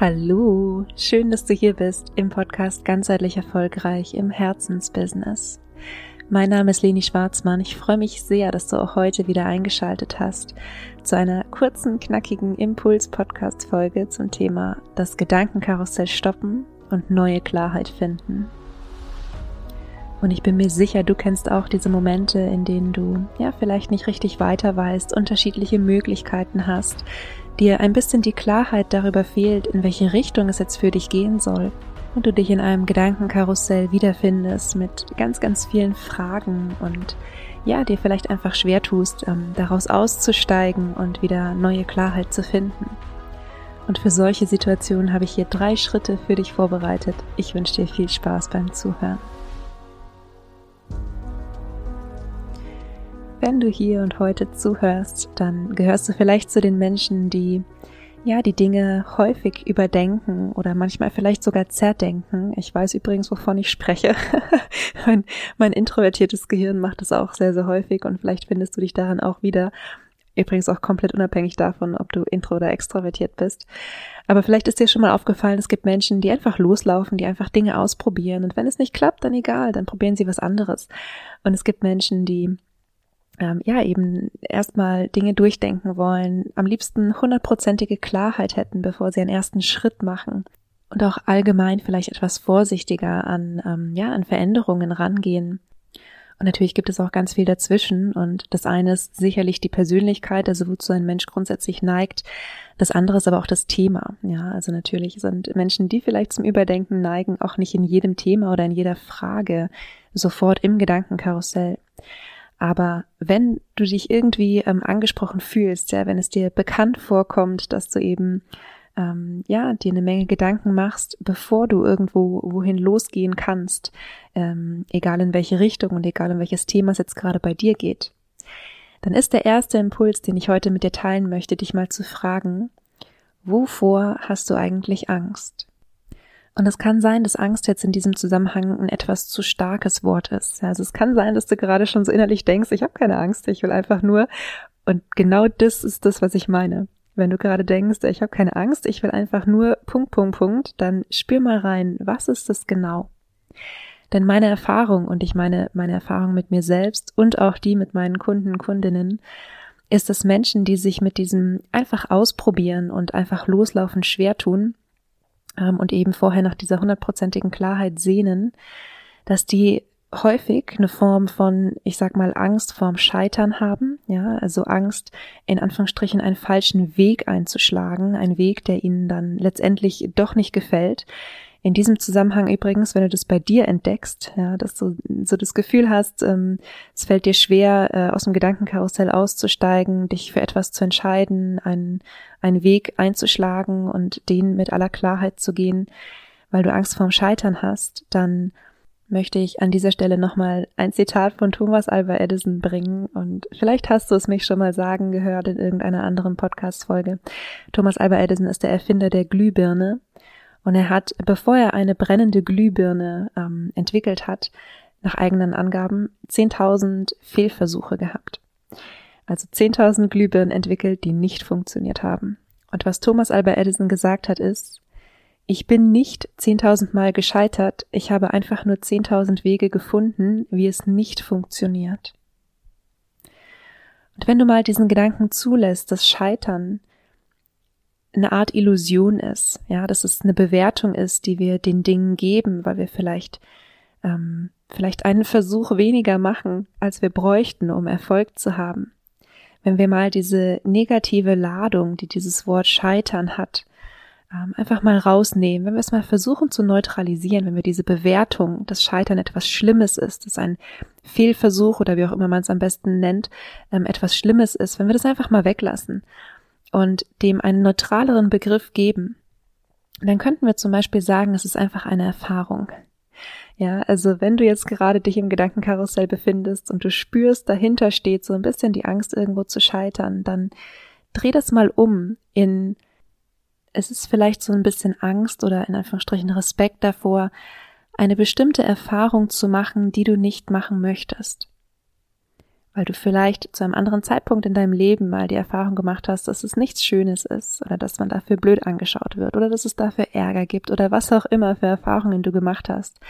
Hallo, schön, dass du hier bist im Podcast Ganzheitlich Erfolgreich im Herzensbusiness. Mein Name ist Leni Schwarzmann. Ich freue mich sehr, dass du auch heute wieder eingeschaltet hast zu einer kurzen, knackigen Impuls-Podcast-Folge zum Thema das Gedankenkarussell stoppen und neue Klarheit finden. Und ich bin mir sicher, du kennst auch diese Momente, in denen du ja vielleicht nicht richtig weiter weißt, unterschiedliche Möglichkeiten hast, dir ein bisschen die Klarheit darüber fehlt, in welche Richtung es jetzt für dich gehen soll und du dich in einem Gedankenkarussell wiederfindest mit ganz, ganz vielen Fragen und ja, dir vielleicht einfach schwer tust, ähm, daraus auszusteigen und wieder neue Klarheit zu finden. Und für solche Situationen habe ich hier drei Schritte für dich vorbereitet. Ich wünsche dir viel Spaß beim Zuhören. Wenn du hier und heute zuhörst, dann gehörst du vielleicht zu den Menschen, die ja, die Dinge häufig überdenken oder manchmal vielleicht sogar zerdenken. Ich weiß übrigens, wovon ich spreche. mein, mein introvertiertes Gehirn macht das auch sehr, sehr häufig und vielleicht findest du dich daran auch wieder. Übrigens auch komplett unabhängig davon, ob du intro oder extrovertiert bist. Aber vielleicht ist dir schon mal aufgefallen, es gibt Menschen, die einfach loslaufen, die einfach Dinge ausprobieren. Und wenn es nicht klappt, dann egal, dann probieren sie was anderes. Und es gibt Menschen, die ähm, ja eben erstmal Dinge durchdenken wollen, am liebsten hundertprozentige Klarheit hätten, bevor sie einen ersten Schritt machen und auch allgemein vielleicht etwas vorsichtiger an ähm, ja an Veränderungen rangehen. Und natürlich gibt es auch ganz viel dazwischen und das eine ist sicherlich die Persönlichkeit, also wozu ein Mensch grundsätzlich neigt. Das andere ist aber auch das Thema. Ja, also natürlich sind Menschen, die vielleicht zum Überdenken neigen, auch nicht in jedem Thema oder in jeder Frage sofort im Gedankenkarussell. Aber wenn du dich irgendwie ähm, angesprochen fühlst, ja, wenn es dir bekannt vorkommt, dass du eben ähm, ja dir eine Menge Gedanken machst, bevor du irgendwo wohin losgehen kannst, ähm, egal in welche Richtung und egal um welches Thema es jetzt gerade bei dir geht, dann ist der erste Impuls, den ich heute mit dir teilen möchte, dich mal zu fragen: Wovor hast du eigentlich Angst? Und es kann sein, dass Angst jetzt in diesem Zusammenhang ein etwas zu starkes Wort ist. Also es kann sein, dass du gerade schon so innerlich denkst, ich habe keine Angst, ich will einfach nur. Und genau das ist das, was ich meine. Wenn du gerade denkst, ich habe keine Angst, ich will einfach nur Punkt, Punkt, Punkt, dann spür mal rein, was ist das genau? Denn meine Erfahrung, und ich meine meine Erfahrung mit mir selbst und auch die mit meinen Kunden, Kundinnen, ist, dass Menschen, die sich mit diesem einfach ausprobieren und einfach loslaufen schwer tun, ähm, und eben vorher nach dieser hundertprozentigen Klarheit sehnen, dass die häufig eine Form von, ich sag mal, Angst vorm Scheitern haben, ja, also Angst, in Anführungsstrichen einen falschen Weg einzuschlagen, ein Weg, der ihnen dann letztendlich doch nicht gefällt, in diesem Zusammenhang übrigens, wenn du das bei dir entdeckst, ja, dass du so das Gefühl hast, ähm, es fällt dir schwer, äh, aus dem Gedankenkarussell auszusteigen, dich für etwas zu entscheiden, einen, einen Weg einzuschlagen und den mit aller Klarheit zu gehen, weil du Angst vorm Scheitern hast, dann möchte ich an dieser Stelle nochmal ein Zitat von Thomas Alva Edison bringen und vielleicht hast du es mich schon mal sagen gehört in irgendeiner anderen Podcast-Folge. Thomas Alva Edison ist der Erfinder der Glühbirne und er hat, bevor er eine brennende Glühbirne ähm, entwickelt hat, nach eigenen Angaben 10.000 Fehlversuche gehabt. Also 10.000 Glühbirnen entwickelt, die nicht funktioniert haben. Und was Thomas Albert Edison gesagt hat, ist, ich bin nicht 10.000 Mal gescheitert, ich habe einfach nur 10.000 Wege gefunden, wie es nicht funktioniert. Und wenn du mal diesen Gedanken zulässt, dass Scheitern eine Art Illusion ist, ja, dass es eine Bewertung ist, die wir den Dingen geben, weil wir vielleicht ähm, vielleicht einen Versuch weniger machen, als wir bräuchten, um Erfolg zu haben. Wenn wir mal diese negative Ladung, die dieses Wort Scheitern hat, ähm, einfach mal rausnehmen, wenn wir es mal versuchen zu neutralisieren, wenn wir diese Bewertung, dass Scheitern etwas Schlimmes ist, dass ein Fehlversuch oder wie auch immer man es am besten nennt, ähm, etwas Schlimmes ist, wenn wir das einfach mal weglassen und dem einen neutraleren Begriff geben, dann könnten wir zum Beispiel sagen, es ist einfach eine Erfahrung. Ja, also wenn du jetzt gerade dich im Gedankenkarussell befindest und du spürst, dahinter steht so ein bisschen die Angst, irgendwo zu scheitern, dann dreh das mal um in, es ist vielleicht so ein bisschen Angst oder in Anführungsstrichen Respekt davor, eine bestimmte Erfahrung zu machen, die du nicht machen möchtest. Weil du vielleicht zu einem anderen Zeitpunkt in deinem Leben mal die Erfahrung gemacht hast, dass es nichts Schönes ist oder dass man dafür blöd angeschaut wird oder dass es dafür Ärger gibt oder was auch immer für Erfahrungen du gemacht hast.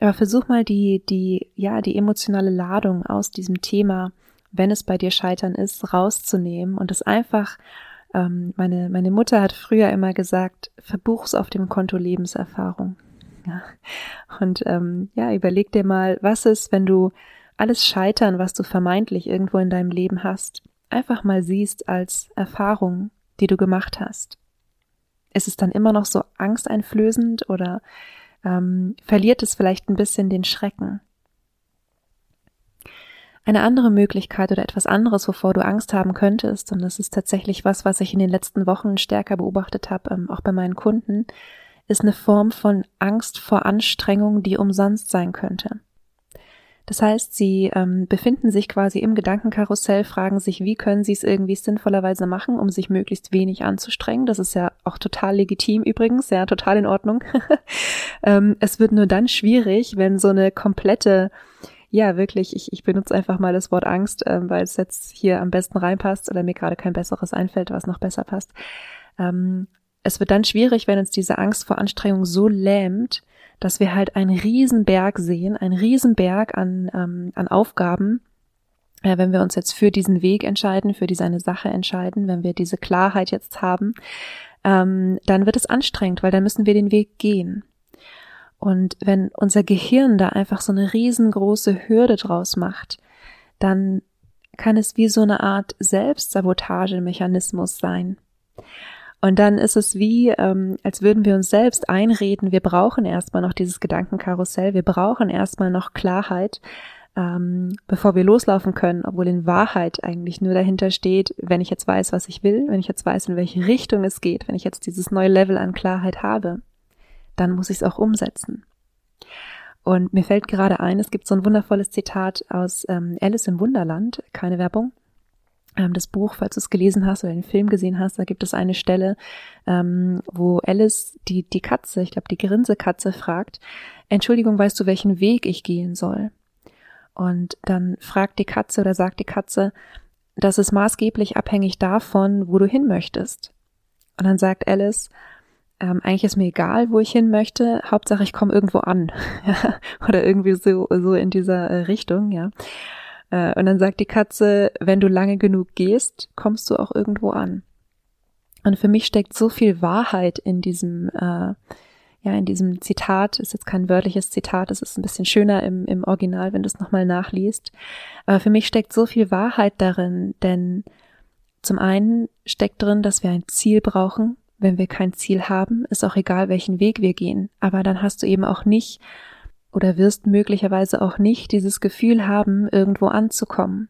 Aber versuch mal die, die, ja, die emotionale Ladung aus diesem Thema, wenn es bei dir Scheitern ist, rauszunehmen und es einfach, ähm, meine, meine Mutter hat früher immer gesagt, verbuch's auf dem Konto Lebenserfahrung. Ja. Und ähm, ja, überleg dir mal, was ist, wenn du alles Scheitern, was du vermeintlich irgendwo in deinem Leben hast, einfach mal siehst als Erfahrung, die du gemacht hast. Ist es dann immer noch so angsteinflößend oder ähm, verliert es vielleicht ein bisschen den Schrecken? Eine andere Möglichkeit oder etwas anderes, wovor du Angst haben könntest, und das ist tatsächlich was, was ich in den letzten Wochen stärker beobachtet habe, ähm, auch bei meinen Kunden, ist eine Form von Angst vor Anstrengung, die umsonst sein könnte. Das heißt, sie ähm, befinden sich quasi im Gedankenkarussell, fragen sich, wie können sie es irgendwie sinnvollerweise machen, um sich möglichst wenig anzustrengen. Das ist ja auch total legitim übrigens, ja, total in Ordnung. ähm, es wird nur dann schwierig, wenn so eine komplette, ja, wirklich, ich, ich benutze einfach mal das Wort Angst, ähm, weil es jetzt hier am besten reinpasst oder mir gerade kein besseres einfällt, was noch besser passt. Ähm, es wird dann schwierig, wenn uns diese Angst vor Anstrengung so lähmt, dass wir halt einen Riesenberg sehen, einen Riesenberg an, ähm, an Aufgaben, äh, wenn wir uns jetzt für diesen Weg entscheiden, für diese eine Sache entscheiden, wenn wir diese Klarheit jetzt haben, ähm, dann wird es anstrengend, weil dann müssen wir den Weg gehen. Und wenn unser Gehirn da einfach so eine riesengroße Hürde draus macht, dann kann es wie so eine Art Selbstsabotagemechanismus sein. Und dann ist es wie, ähm, als würden wir uns selbst einreden, wir brauchen erstmal noch dieses Gedankenkarussell, wir brauchen erstmal noch Klarheit, ähm, bevor wir loslaufen können, obwohl in Wahrheit eigentlich nur dahinter steht, wenn ich jetzt weiß, was ich will, wenn ich jetzt weiß, in welche Richtung es geht, wenn ich jetzt dieses neue Level an Klarheit habe, dann muss ich es auch umsetzen. Und mir fällt gerade ein, es gibt so ein wundervolles Zitat aus ähm, Alice im Wunderland, keine Werbung, das Buch, falls du es gelesen hast oder den Film gesehen hast, da gibt es eine Stelle, ähm, wo Alice die, die Katze, ich glaube die Grinsekatze, fragt, Entschuldigung, weißt du, welchen Weg ich gehen soll? Und dann fragt die Katze oder sagt die Katze, das ist maßgeblich abhängig davon, wo du hin möchtest. Und dann sagt Alice, ähm, eigentlich ist mir egal, wo ich hin möchte, Hauptsache ich komme irgendwo an. oder irgendwie so, so in dieser äh, Richtung, ja. Äh, und dann sagt die Katze, wenn du lange genug gehst, kommst du auch irgendwo an. Und für mich steckt so viel Wahrheit in diesem, äh, ja, in diesem Zitat. Ist jetzt kein wörtliches Zitat, es ist ein bisschen schöner im, im Original, wenn du es nochmal nachliest. Aber für mich steckt so viel Wahrheit darin, denn zum einen steckt drin, dass wir ein Ziel brauchen. Wenn wir kein Ziel haben, ist auch egal, welchen Weg wir gehen. Aber dann hast du eben auch nicht oder wirst möglicherweise auch nicht dieses Gefühl haben, irgendwo anzukommen,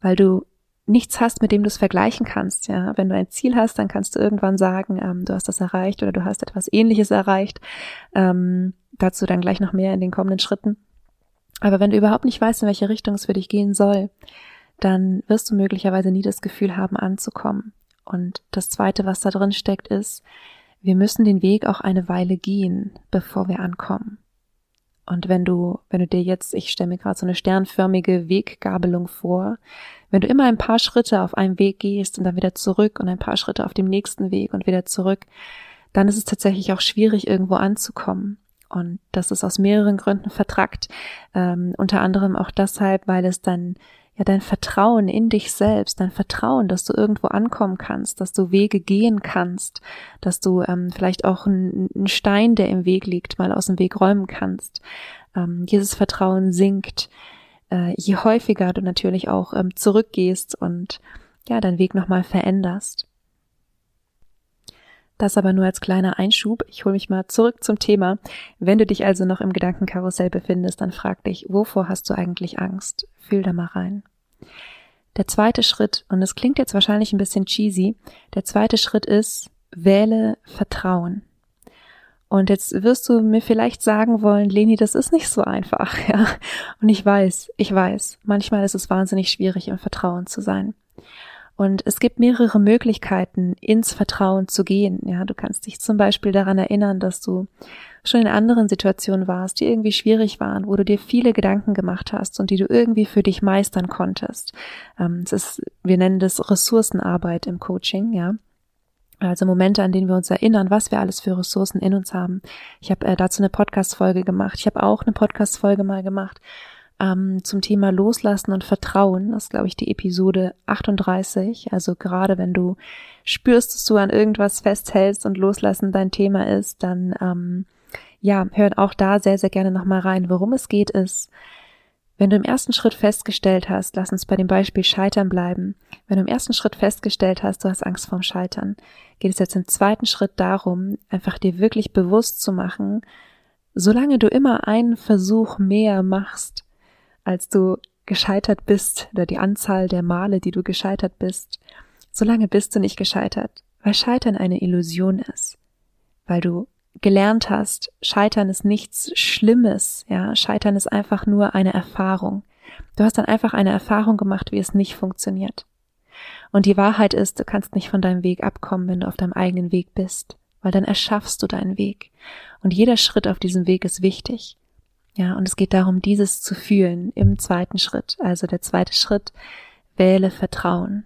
weil du nichts hast, mit dem du es vergleichen kannst. Ja, wenn du ein Ziel hast, dann kannst du irgendwann sagen, ähm, du hast das erreicht oder du hast etwas Ähnliches erreicht. Ähm, dazu dann gleich noch mehr in den kommenden Schritten. Aber wenn du überhaupt nicht weißt, in welche Richtung es für dich gehen soll, dann wirst du möglicherweise nie das Gefühl haben, anzukommen. Und das Zweite, was da drin steckt, ist, wir müssen den Weg auch eine Weile gehen, bevor wir ankommen. Und wenn du, wenn du dir jetzt, ich stelle mir gerade so eine sternförmige Weggabelung vor, wenn du immer ein paar Schritte auf einem Weg gehst und dann wieder zurück und ein paar Schritte auf dem nächsten Weg und wieder zurück, dann ist es tatsächlich auch schwierig, irgendwo anzukommen. Und das ist aus mehreren Gründen vertrackt. Ähm, unter anderem auch deshalb, weil es dann ja dein Vertrauen in dich selbst, dein Vertrauen, dass du irgendwo ankommen kannst, dass du Wege gehen kannst, dass du ähm, vielleicht auch einen Stein, der im Weg liegt, mal aus dem Weg räumen kannst. Ähm, dieses Vertrauen sinkt, äh, je häufiger du natürlich auch ähm, zurückgehst und ja, deinen Weg nochmal veränderst. Das aber nur als kleiner Einschub. Ich hole mich mal zurück zum Thema. Wenn du dich also noch im Gedankenkarussell befindest, dann frag dich, wovor hast du eigentlich Angst? Fühl da mal rein. Der zweite Schritt, und es klingt jetzt wahrscheinlich ein bisschen cheesy, der zweite Schritt ist, wähle Vertrauen. Und jetzt wirst du mir vielleicht sagen wollen, Leni, das ist nicht so einfach, ja. Und ich weiß, ich weiß, manchmal ist es wahnsinnig schwierig, im Vertrauen zu sein. Und es gibt mehrere Möglichkeiten, ins Vertrauen zu gehen. Ja, du kannst dich zum Beispiel daran erinnern, dass du schon in anderen Situationen warst, die irgendwie schwierig waren, wo du dir viele Gedanken gemacht hast und die du irgendwie für dich meistern konntest. Ähm, es ist, wir nennen das Ressourcenarbeit im Coaching, ja. Also Momente, an denen wir uns erinnern, was wir alles für Ressourcen in uns haben. Ich habe äh, dazu eine Podcast-Folge gemacht. Ich habe auch eine Podcast-Folge mal gemacht ähm, zum Thema Loslassen und Vertrauen. Das ist, glaube ich, die Episode 38. Also gerade wenn du spürst, dass du an irgendwas festhältst und Loslassen dein Thema ist, dann ähm, ja, hört auch da sehr, sehr gerne nochmal rein. Worum es geht ist, wenn du im ersten Schritt festgestellt hast, lass uns bei dem Beispiel Scheitern bleiben, wenn du im ersten Schritt festgestellt hast, du hast Angst vorm Scheitern, geht es jetzt im zweiten Schritt darum, einfach dir wirklich bewusst zu machen, solange du immer einen Versuch mehr machst, als du gescheitert bist, oder die Anzahl der Male, die du gescheitert bist, solange bist du nicht gescheitert, weil Scheitern eine Illusion ist, weil du gelernt hast, Scheitern ist nichts Schlimmes, ja, Scheitern ist einfach nur eine Erfahrung. Du hast dann einfach eine Erfahrung gemacht, wie es nicht funktioniert. Und die Wahrheit ist, du kannst nicht von deinem Weg abkommen, wenn du auf deinem eigenen Weg bist, weil dann erschaffst du deinen Weg. Und jeder Schritt auf diesem Weg ist wichtig. Ja, und es geht darum, dieses zu fühlen im zweiten Schritt. Also der zweite Schritt, wähle Vertrauen.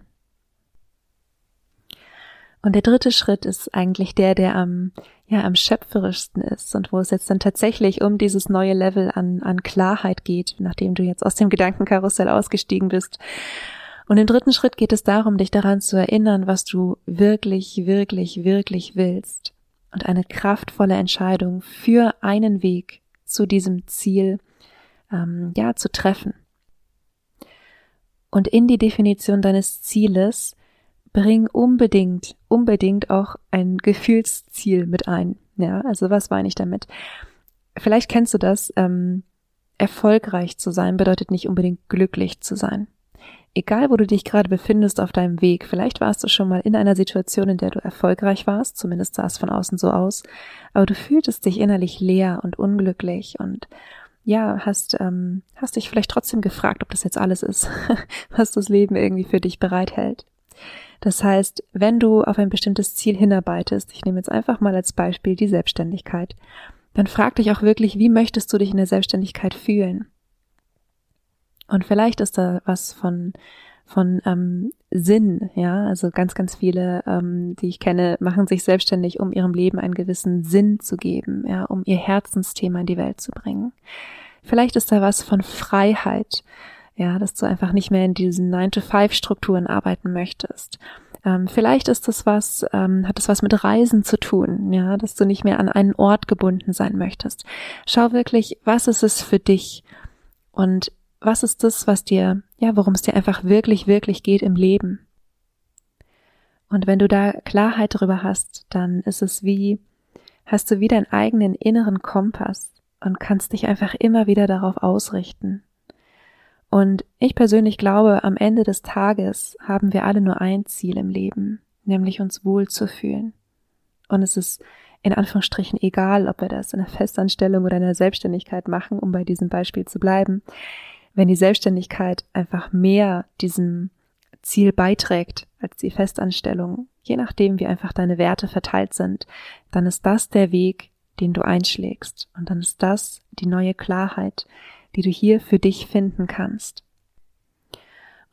Und der dritte Schritt ist eigentlich der, der am, ja, am schöpferischsten ist und wo es jetzt dann tatsächlich um dieses neue Level an, an Klarheit geht, nachdem du jetzt aus dem Gedankenkarussell ausgestiegen bist. Und im dritten Schritt geht es darum, dich daran zu erinnern, was du wirklich, wirklich, wirklich willst und eine kraftvolle Entscheidung für einen Weg zu diesem Ziel, ähm, ja, zu treffen. Und in die Definition deines Zieles bring unbedingt, unbedingt auch ein Gefühlsziel mit ein. Ja, also was meine ich damit? Vielleicht kennst du das, ähm, erfolgreich zu sein bedeutet nicht unbedingt glücklich zu sein. Egal, wo du dich gerade befindest auf deinem Weg, vielleicht warst du schon mal in einer Situation, in der du erfolgreich warst, zumindest sah es von außen so aus, aber du fühltest dich innerlich leer und unglücklich und ja, hast, ähm, hast dich vielleicht trotzdem gefragt, ob das jetzt alles ist, was das Leben irgendwie für dich bereithält. Das heißt, wenn du auf ein bestimmtes Ziel hinarbeitest, ich nehme jetzt einfach mal als Beispiel die Selbstständigkeit, dann frag dich auch wirklich, wie möchtest du dich in der Selbstständigkeit fühlen? Und vielleicht ist da was von von ähm, Sinn, ja, also ganz, ganz viele, ähm, die ich kenne, machen sich selbstständig, um ihrem Leben einen gewissen Sinn zu geben, ja, um ihr Herzensthema in die Welt zu bringen. Vielleicht ist da was von Freiheit, ja, dass du einfach nicht mehr in diesen 9-to-5-Strukturen arbeiten möchtest. Ähm, vielleicht ist das was, ähm, hat es was mit Reisen zu tun, ja, dass du nicht mehr an einen Ort gebunden sein möchtest. Schau wirklich, was ist es für dich und was ist das, was dir, ja, worum es dir einfach wirklich, wirklich geht im Leben. Und wenn du da Klarheit darüber hast, dann ist es wie, hast du wie deinen eigenen inneren Kompass und kannst dich einfach immer wieder darauf ausrichten. Und ich persönlich glaube, am Ende des Tages haben wir alle nur ein Ziel im Leben, nämlich uns wohl zu fühlen. Und es ist in Anführungsstrichen egal, ob wir das in einer Festanstellung oder in einer Selbstständigkeit machen, um bei diesem Beispiel zu bleiben. Wenn die Selbstständigkeit einfach mehr diesem Ziel beiträgt als die Festanstellung, je nachdem, wie einfach deine Werte verteilt sind, dann ist das der Weg, den du einschlägst. Und dann ist das die neue Klarheit, die du hier für dich finden kannst.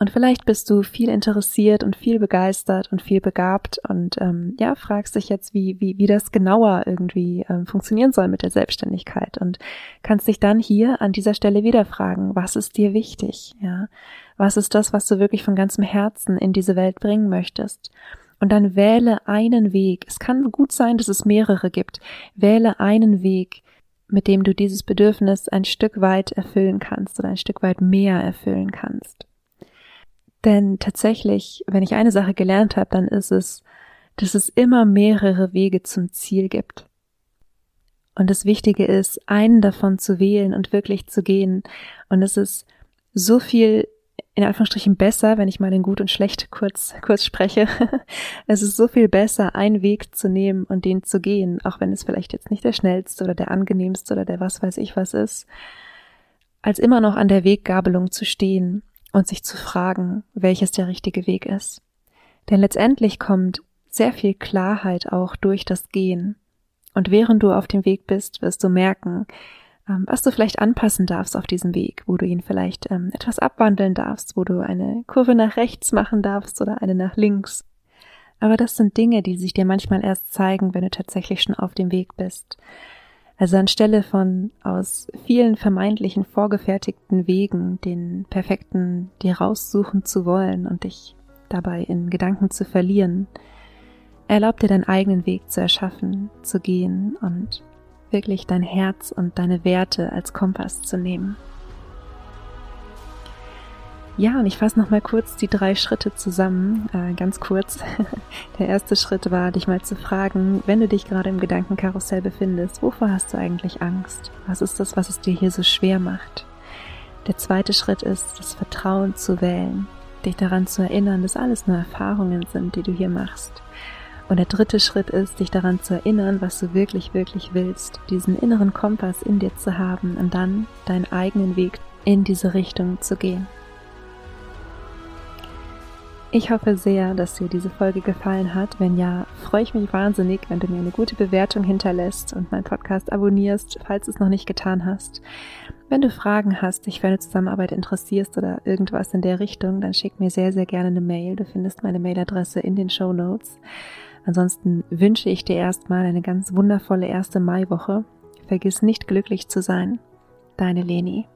Und vielleicht bist du viel interessiert und viel begeistert und viel begabt und ähm, ja, fragst dich jetzt, wie, wie, wie das genauer irgendwie ähm, funktionieren soll mit der Selbstständigkeit und kannst dich dann hier an dieser Stelle wieder fragen, was ist dir wichtig? Ja, was ist das, was du wirklich von ganzem Herzen in diese Welt bringen möchtest? Und dann wähle einen Weg. Es kann gut sein, dass es mehrere gibt. Wähle einen Weg, mit dem du dieses Bedürfnis ein Stück weit erfüllen kannst oder ein Stück weit mehr erfüllen kannst. Denn tatsächlich, wenn ich eine Sache gelernt habe, dann ist es, dass es immer mehrere Wege zum Ziel gibt. Und das Wichtige ist, einen davon zu wählen und wirklich zu gehen. Und es ist so viel in Anführungsstrichen besser, wenn ich mal in gut und schlecht kurz, kurz spreche. es ist so viel besser, einen Weg zu nehmen und den zu gehen, auch wenn es vielleicht jetzt nicht der schnellste oder der angenehmste oder der was weiß ich was ist, als immer noch an der Weggabelung zu stehen und sich zu fragen, welches der richtige Weg ist. Denn letztendlich kommt sehr viel Klarheit auch durch das Gehen. Und während du auf dem Weg bist, wirst du merken, ähm, was du vielleicht anpassen darfst auf diesem Weg, wo du ihn vielleicht ähm, etwas abwandeln darfst, wo du eine Kurve nach rechts machen darfst oder eine nach links. Aber das sind Dinge, die sich dir manchmal erst zeigen, wenn du tatsächlich schon auf dem Weg bist. Also anstelle von aus vielen vermeintlichen vorgefertigten Wegen den perfekten dir raussuchen zu wollen und dich dabei in Gedanken zu verlieren, erlaub dir deinen eigenen Weg zu erschaffen, zu gehen und wirklich dein Herz und deine Werte als Kompass zu nehmen. Ja, und ich fasse noch mal kurz die drei Schritte zusammen, äh, ganz kurz. Der erste Schritt war, dich mal zu fragen, wenn du dich gerade im Gedankenkarussell befindest, wovor hast du eigentlich Angst? Was ist das, was es dir hier so schwer macht? Der zweite Schritt ist, das Vertrauen zu wählen, dich daran zu erinnern, dass alles nur Erfahrungen sind, die du hier machst. Und der dritte Schritt ist, dich daran zu erinnern, was du wirklich, wirklich willst, diesen inneren Kompass in dir zu haben und dann deinen eigenen Weg in diese Richtung zu gehen. Ich hoffe sehr, dass dir diese Folge gefallen hat. Wenn ja, freue ich mich wahnsinnig, wenn du mir eine gute Bewertung hinterlässt und meinen Podcast abonnierst, falls du es noch nicht getan hast. Wenn du Fragen hast, dich für eine Zusammenarbeit interessierst oder irgendwas in der Richtung, dann schick mir sehr, sehr gerne eine Mail. Du findest meine Mailadresse in den Show Notes. Ansonsten wünsche ich dir erstmal eine ganz wundervolle erste Maiwoche. Vergiss nicht glücklich zu sein. Deine Leni.